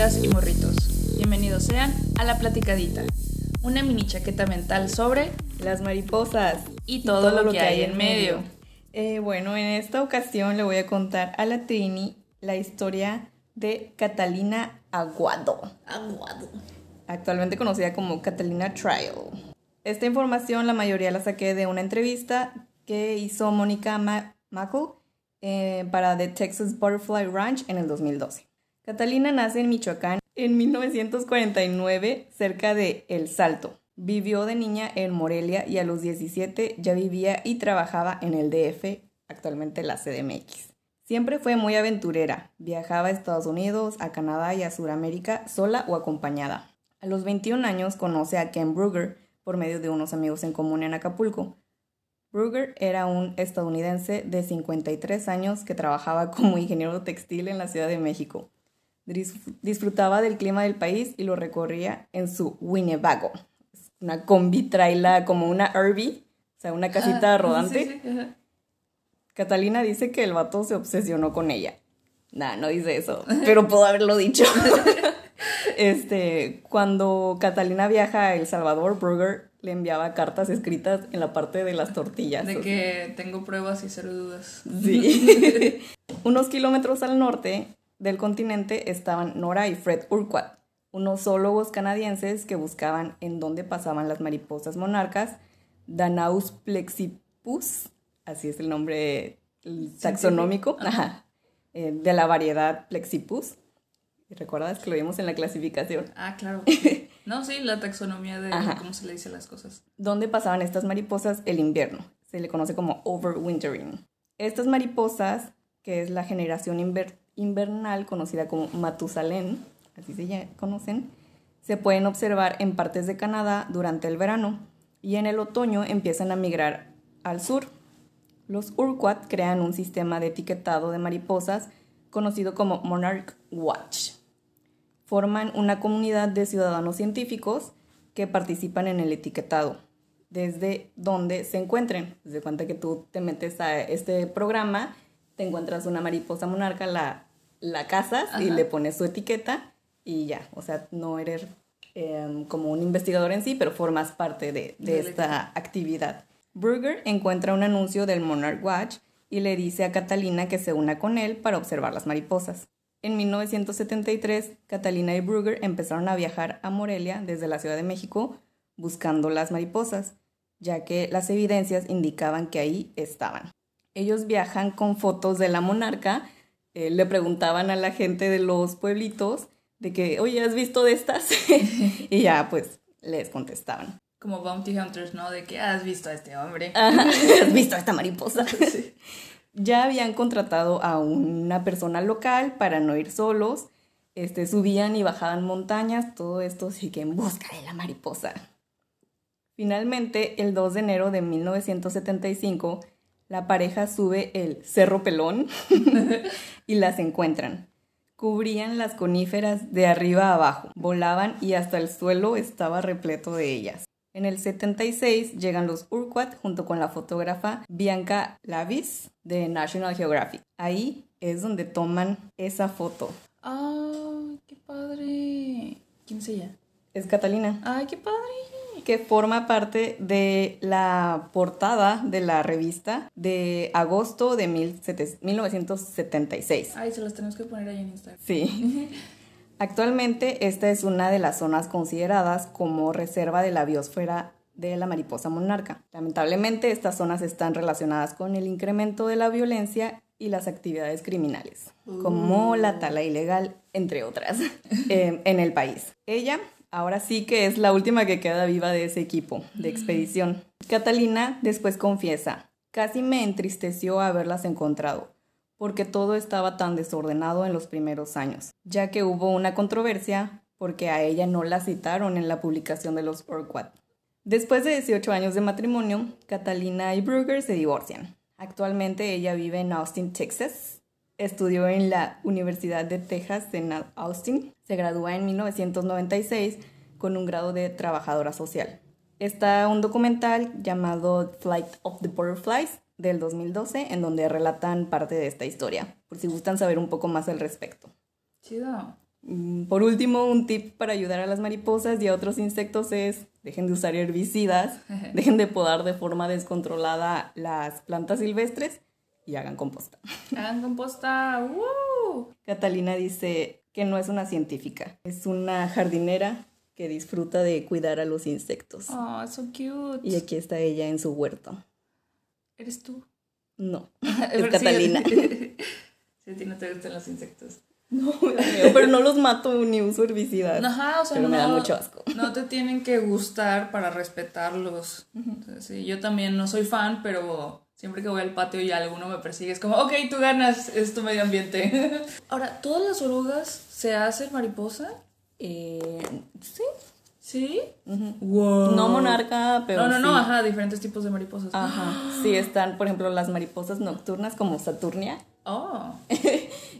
morritas y morritos. Bienvenidos sean a La Platicadita, una mini chaqueta mental sobre las mariposas y todo, lo, que, hay en medio. Eh, bueno, en esta ocasión le voy a contar a la Trini la historia de Catalina Aguado. Aguado. Actualmente conocida como Catalina Trial. Esta información la mayoría la saqué de una entrevista que hizo Mónica Ma eh, para The Texas Butterfly Ranch en el 2012. Catalina nace en Michoacán en 1949 cerca de El Salto. Vivió de niña en Morelia y a los 17 ya vivía y trabajaba en el DF, actualmente la CDMX. Siempre fue muy aventurera, viajaba a Estados Unidos, a Canadá y a Sudamérica sola o acompañada. A los 21 años conoce a Ken Brugger por medio de unos amigos en común en Acapulco. Brugger era un estadounidense de 53 años que trabajaba como ingeniero textil en la Ciudad de México. Disfrutaba del clima del país y lo recorría en su Winnebago, una combi traila como una RV, o sea, una casita rodante. Catalina dice que el vato se obsesionó con ella. Nah, no dice eso, pero puedo haberlo dicho. este, cuando Catalina viaja a El Salvador, Brugger le enviaba cartas escritas en la parte de las tortillas. De que tengo pruebas y cero dudas. Sí. Unos kilómetros al norte del continente estaban Nora y Fred Urquhart, unos zoólogos canadienses que buscaban en dónde pasaban las mariposas monarcas, Danaus plexipus, así es el nombre taxonómico, eh, de la variedad plexipus. ¿Recuerdas que lo vimos en la clasificación? Ah, claro. No, sí, la taxonomía de cómo se le dice las cosas. ¿Dónde pasaban estas mariposas el invierno? Se le conoce como overwintering. Estas mariposas, que es la generación invernal conocida como Matusalén, así se conocen, se pueden observar en partes de Canadá durante el verano y en el otoño empiezan a migrar al sur. Los Urquat crean un sistema de etiquetado de mariposas conocido como Monarch Watch forman una comunidad de ciudadanos científicos que participan en el etiquetado, desde donde se encuentren. Desde cuenta que tú te metes a este programa, te encuentras una mariposa monarca, la, la cazas y le pones su etiqueta y ya. O sea, no eres em, como un investigador en sí, pero formas parte de, de esta actividad. Brugger encuentra un anuncio del Monarch Watch y le dice a Catalina que se una con él para observar las mariposas. En 1973, Catalina y Brugger empezaron a viajar a Morelia desde la Ciudad de México buscando las mariposas, ya que las evidencias indicaban que ahí estaban. Ellos viajan con fotos de la monarca, eh, le preguntaban a la gente de los pueblitos de que, oye, ¿has visto de estas? y ya, pues, les contestaban. Como Bounty Hunters, ¿no? De que has visto a este hombre. has visto a esta mariposa. sí ya habían contratado a una persona local para no ir solos. Este, subían y bajaban montañas, todo esto sí que en busca de la mariposa. Finalmente, el 2 de enero de 1975, la pareja sube el Cerro Pelón y las encuentran. Cubrían las coníferas de arriba a abajo, volaban y hasta el suelo estaba repleto de ellas. En el 76 llegan los Urquhart junto con la fotógrafa Bianca Lavis de National Geographic. Ahí es donde toman esa foto. ¡Ay, qué padre! ¿Quién es ella? Es Catalina. ¡Ay, qué padre! Que forma parte de la portada de la revista de agosto de 1976. Ay, se las tenemos que poner ahí en Instagram. Sí. Actualmente esta es una de las zonas consideradas como reserva de la biosfera de la mariposa monarca. Lamentablemente estas zonas están relacionadas con el incremento de la violencia y las actividades criminales, como la tala ilegal, entre otras, em, en el país. Ella ahora sí que es la última que queda viva de ese equipo de expedición. Catalina después confiesa, casi me entristeció haberlas encontrado porque todo estaba tan desordenado en los primeros años, ya que hubo una controversia porque a ella no la citaron en la publicación de los Urquhart. Después de 18 años de matrimonio, Catalina y Brugger se divorcian. Actualmente ella vive en Austin, Texas. Estudió en la Universidad de Texas en Austin. Se gradúa en 1996 con un grado de trabajadora social. Está un documental llamado Flight of the Butterflies del 2012 en donde relatan parte de esta historia, por si gustan saber un poco más al respecto. Chido. Mm, Por último, un tip para ayudar a las mariposas y a otros insectos es dejen de usar herbicidas, dejen de podar de forma descontrolada las plantas silvestres y hagan composta. Hagan composta. ¡Woo! Catalina dice que no es una científica, es una jardinera que disfruta de cuidar a los insectos. Oh, so cute. Y aquí está ella en su huerto. ¿Eres tú? No, es Catalina. Sí, a ti no te gustan los insectos. No, pero no los mato ni uso herbicidas. Ajá, o sea, pero no, me da mucho asco. no te tienen que gustar para respetarlos. Entonces, sí, yo también no soy fan, pero siempre que voy al patio y alguno me persigue, es como, ok, tú ganas, es tu medio ambiente. Ahora, ¿todas las orugas se hacen mariposa? Eh, sí. ¿Sí? Wow. No monarca, pero No, no, no, sí. ajá, diferentes tipos de mariposas. Ajá. Sí, están, por ejemplo, las mariposas nocturnas como Saturnia Oh,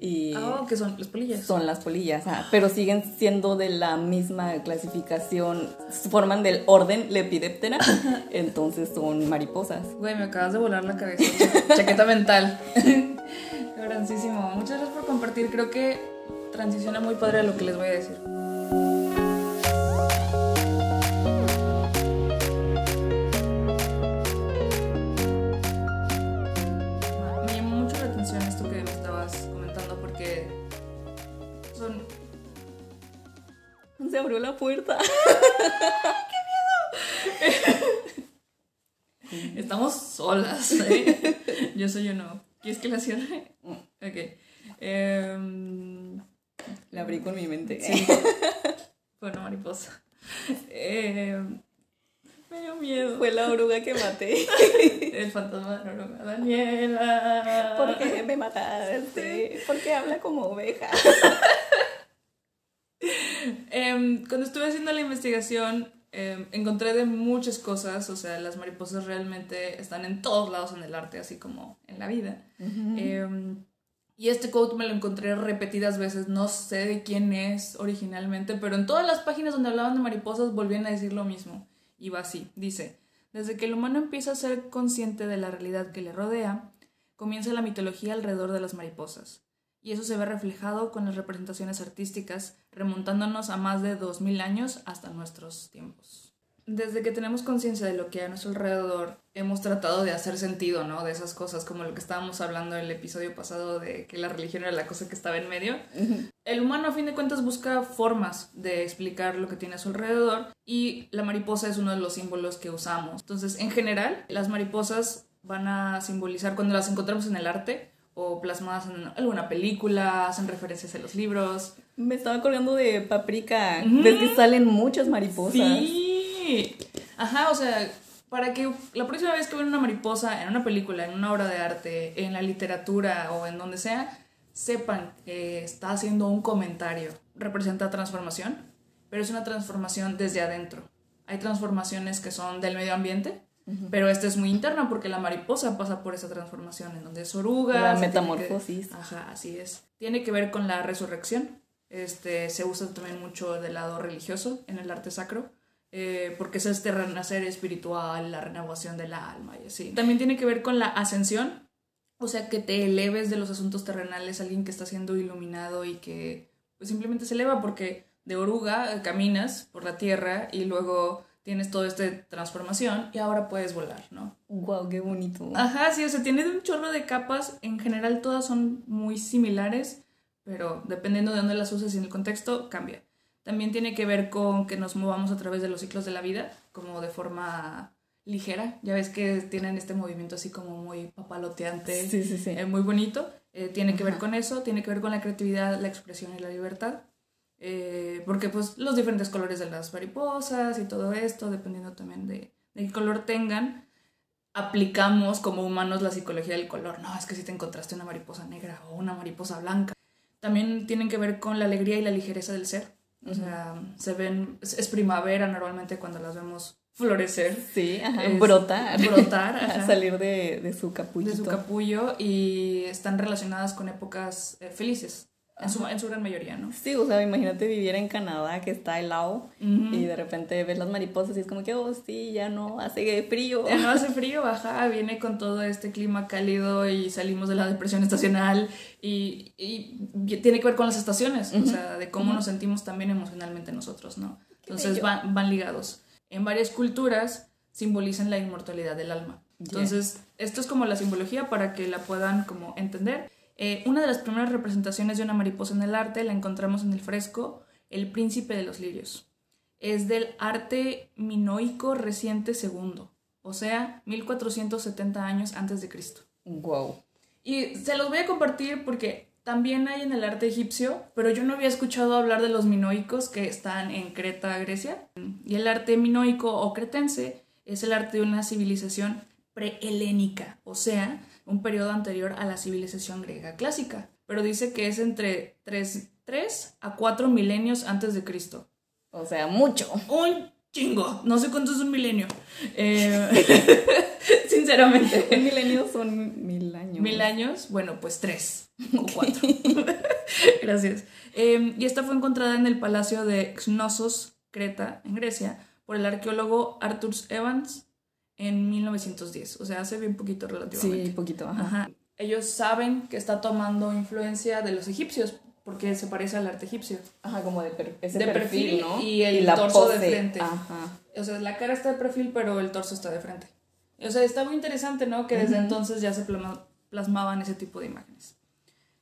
y oh, que son las polillas. son las polillas, pero siguen siendo de la misma clasificación, forman del orden Lepidoptera, entonces son mariposas. Güey, me acabas de volar la cabeza. Cha- Chaqueta mental. Grancísimo. Muchas gracias por compartir. Creo que transiciona muy padre a lo que les voy a decir. Se abrió la puerta. Estamos solas, ¿eh? Yo soy yo no. ¿Quieres que la cierre? Ok. Em, La abrí con mi mente. sí. Una mariposa. Em, me dio miedo. Fue la oruga que maté. El fantasma de la oruga. Daniela. ¿Por qué me mataste? ¿Por qué habla como oveja? Em, cuando estuve haciendo la investigación, em, encontré de muchas cosas. O sea, las mariposas realmente están en todos lados en el arte, así como en la vida. Em, y este quote me lo encontré repetidas veces, no sé de quién es originalmente, pero en todas las páginas donde hablaban de mariposas volvían a decir lo mismo. Y va así, dice, desde que el humano empieza a ser consciente de la realidad que le rodea, comienza la mitología alrededor de las mariposas. Y eso se ve reflejado con las representaciones artísticas, remontándonos a más de 2000 años hasta nuestros tiempos. Desde que tenemos conciencia de lo que hay a nuestro alrededor, hemos tratado de hacer sentido, ¿no? De esas cosas, como lo que estábamos hablando en el episodio pasado de que la religión era la cosa que estaba en medio. El humano, a fin de cuentas, busca formas de explicar lo que tiene a su alrededor y la mariposa es uno de los símbolos que usamos. Entonces, en general, las mariposas van a simbolizar cuando las encontramos en el arte o plasmadas en alguna película, hacen referencias a los libros. Me estaba acordando de Paprika. Ves que salen muchas mariposas. Sí. Ajá, o sea, para que la próxima vez que vean una mariposa en una película, en una obra de arte, en la literatura o en donde sea, sepan que está haciendo un comentario. Representa transformación, pero es una transformación desde adentro. Hay transformaciones que son del medio ambiente, pero esta es muy interna porque la mariposa pasa por esa transformación en donde es oruga. La que- metamorfosis. Ajá, así es. Tiene que ver con la resurrección. Este, se usa también mucho del lado religioso en el arte sacro, eh, porque es este renacer espiritual, la renovación del alma y así. También tiene que ver con la ascensión, o sea, que te eleves de los asuntos terrenales, alguien que está siendo iluminado y que pues, simplemente se eleva porque de oruga caminas por la tierra y luego tienes toda esta transformación y ahora puedes volar, ¿no? Wow, qué bonito. Ajá, sí, o sea, tiene un chorro de capas. En general todas son muy similares, pero dependiendo de dónde las uses y en el contexto, cambia. También tiene que ver con que nos movamos a través de los ciclos de la vida, como de forma ligera. Ya ves que tienen este movimiento así como muy papaloteante, Sí, sí, sí. eh, muy bonito. Eh, tiene que ver con eso, tiene que ver con la creatividad, la expresión y la libertad. Eh, porque pues los diferentes colores de las mariposas y todo esto, dependiendo también de, de qué color tengan, aplicamos como humanos la psicología del color. No, es que si te encontraste una mariposa negra o una mariposa blanca. También tienen que ver con la alegría y la ligereza del ser. O sea, se ven, es, primavera normalmente cuando las vemos florecer, Sí, ajá. Es- brotar. brotar, ajá. Salir de, de su capullito. de su capullo y están relacionadas con épocas eh, felices. En su, en su, gran mayoría, ¿no? Sí, o sea, imagínate vivir en Canadá que está helado y de repente ves las mariposas y es como que, oh, sí, ya no hace frío. Ya no hace frío, ajá, viene con todo este clima cálido y salimos de la depresión estacional y, y tiene que ver con las estaciones, o sea, de cómo nos sentimos también emocionalmente nosotros, ¿no? Entonces van, van ligados. En varias culturas simbolizan la inmortalidad del alma. Entonces, esto es como la simbología para que la puedan como entender. Eh, una de las primeras representaciones de una mariposa en el arte la encontramos en el fresco El príncipe de los lirios. Es del arte minoico reciente segundo, o sea, 1470 años antes de Cristo. Wow. Y se los voy a compartir porque también hay en el arte egipcio, pero yo no había escuchado hablar de los minoicos que están en Creta, Grecia. Y el arte minoico o cretense es el arte de una civilización prehelénica, o sea, un periodo anterior a la civilización griega clásica, pero dice que es entre 3, a 4 milenios antes de Cristo. O sea, mucho. Un chingo. No sé cuánto es un milenio. Eh, sinceramente. Un milenio son mil años. Mil años, bueno, pues tres o cuatro. Gracias. Em, y esta fue encontrada en el palacio de Xnosos, Creta, en Grecia, por el arqueólogo Arthur Evans en 1910, o sea, hace bien poquito relativamente. Sí, poquito, ajá. Ellos saben que está tomando influencia de los egipcios, porque se parece al arte egipcio. Ajá, como de, perfil, ¿no? Y el torso de frente. Ajá. O sea, la cara está de perfil, pero el torso está de frente. O sea, está muy interesante, ¿no? Que desde entonces ya se plasmaban ese tipo de imágenes.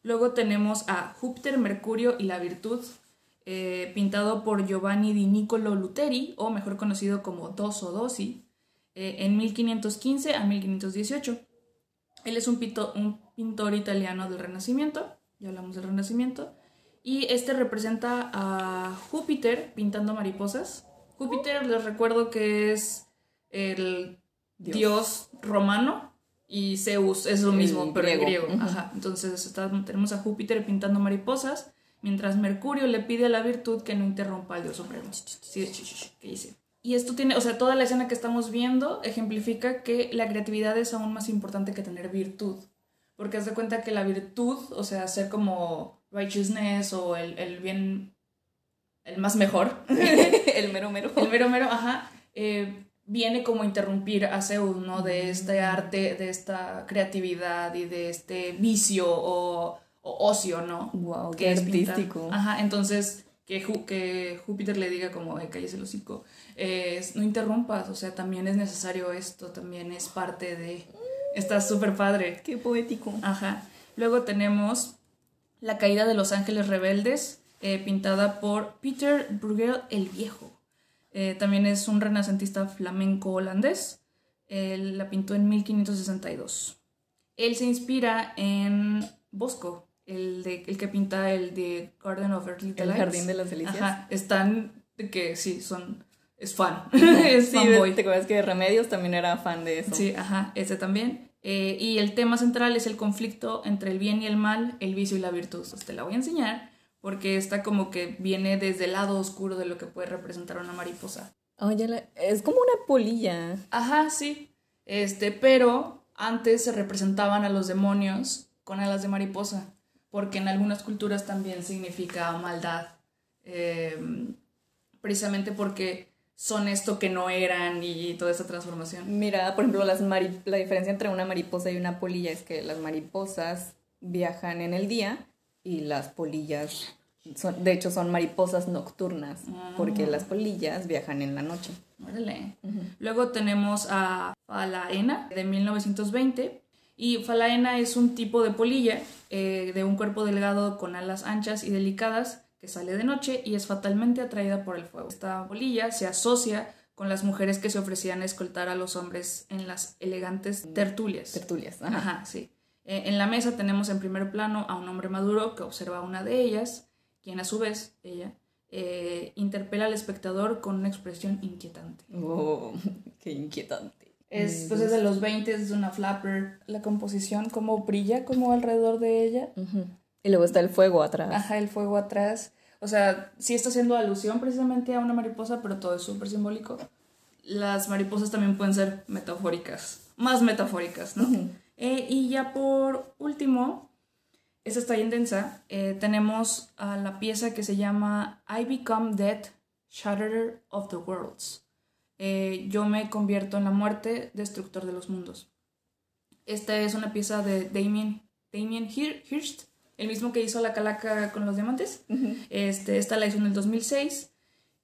Luego tenemos a Júpiter, Mercurio y la Virtud, eh, pintado por Giovanni di Nicolo Luteri, o mejor conocido como Dosso Dossi, eh, en 1515 a 1518. Él es un, un pintor italiano del Renacimiento, ya hablamos del Renacimiento, y este representa a Júpiter pintando mariposas. Júpiter, les recuerdo que es el dios, romano y Zeus es lo mismo, pero griego. griego. Ajá. Entonces tenemos a Júpiter pintando mariposas, mientras Mercurio le pide a la virtud que no interrumpa al dios supremo. Sí, ¿qué dice? Y esto tiene, o sea, toda la escena que estamos viendo ejemplifica que la creatividad es aún más importante que tener virtud. Porque haz de cuenta que la virtud, o sea, ser como righteousness o el, el bien, el más mejor, el mero mero. El mero mero, ajá, eh, viene como interrumpir a Zeus, ¿no? De este arte, de esta creatividad y de este vicio o, ocio, ¿no? Wow, que qué artístico. Ajá, entonces que, que Júpiter le diga como, eh, cállese el hocico no interrumpas, o sea, también es necesario esto, también es parte de... Está súper padre. Qué poético. Ajá. Luego tenemos La caída de los ángeles rebeldes, eh, pintada por Peter Bruegel el Viejo. Eh, también es un renacentista flamenco holandés. Él la pintó en 1562. Él se inspira en Bosco, el, de, el que pinta el de Garden of Earthly El Jardín de las Delicias. Ajá, están, que sí, son es fan. es sí, fanboy. ¿Te acuerdas que Remedios también era fan de eso? Sí, ajá, ese también. Eh, y el tema central es el conflicto entre el bien y el mal, el vicio y la virtud. te la voy a enseñar porque esta como que viene desde el lado oscuro de lo que puede representar una mariposa. Oye, es como una polilla. Ajá, sí. Este, pero antes se representaban a los demonios con alas de mariposa, porque en algunas culturas también significa maldad. Eh, precisamente porque son esto que no eran y toda esa transformación. Mira, por ejemplo, las la diferencia entre una mariposa y una polilla es que las mariposas viajan en el día y las polillas, son, de hecho, son mariposas nocturnas, porque las polillas viajan en la noche. Luego tenemos a Falaena de 1920. Y Falaena es un tipo de polilla eh, de un cuerpo delgado con alas anchas y delicadas que sale de noche y es fatalmente atraída por el fuego. Esta bolilla se asocia con las mujeres que se ofrecían a escoltar a los hombres en las elegantes tertulias. Tertulias, ajá, sí. Eh, en la mesa tenemos en primer plano a un hombre maduro que observa a una de ellas, quien a su vez, ella, eh, interpela al espectador con una expresión inquietante. Oh, qué inquietante. Es, pues es de los 20, es una flapper. La composición, como brilla como alrededor de ella. Y luego está el fuego atrás. Ajá, el fuego atrás. O sea, sí está haciendo alusión precisamente a una mariposa, pero todo es súper simbólico. Las mariposas también pueden ser metafóricas, más metafóricas, ¿no? Eh, y ya por último, esta está bien densa. Eh, tenemos a la pieza que se llama I Become Dead, Shatterer of the Worlds. Eh, yo me convierto en la muerte, destructor de los mundos. Esta es una pieza de Damien, Damien Hirst, el mismo que hizo la calaca con los diamantes. este, esta la hizo en el 2006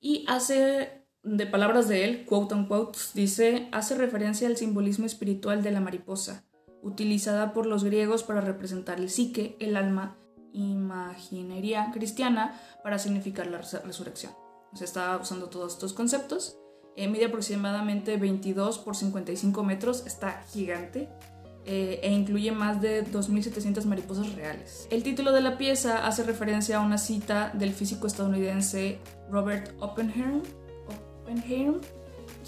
y hace, de palabras de él, quote unquote, dice, hace referencia al simbolismo espiritual de la mariposa, utilizada por los griegos para representar el psique, el alma, imaginería cristiana para significar la resurrección. Se está usando todos estos conceptos. Eh, mide aproximadamente 22 por 55 metros, está gigante. Eh, e incluye más de 2.700 mariposas reales. El título de la pieza hace referencia a una cita del físico estadounidense Robert Oppenheim, Oppenheim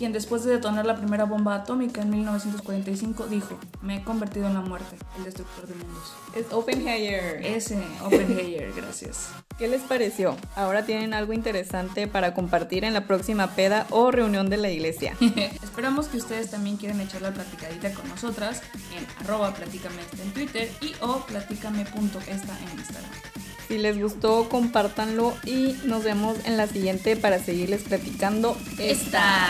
quien después de detonar la primera bomba atómica en 1945 dijo, me he convertido en la muerte, el destructor de mundos. Es Oppenheimer. Ese, Oppenheimer, gracias. ¿Qué les pareció? Ahora tienen algo interesante para compartir en la próxima peda o reunión de la iglesia. Esperamos que ustedes también quieran echar la platicadita con nosotras en arroba en Twitter y o platícame.esta en Instagram. Si les gustó, compártanlo y nos vemos en la siguiente para seguirles platicando esta.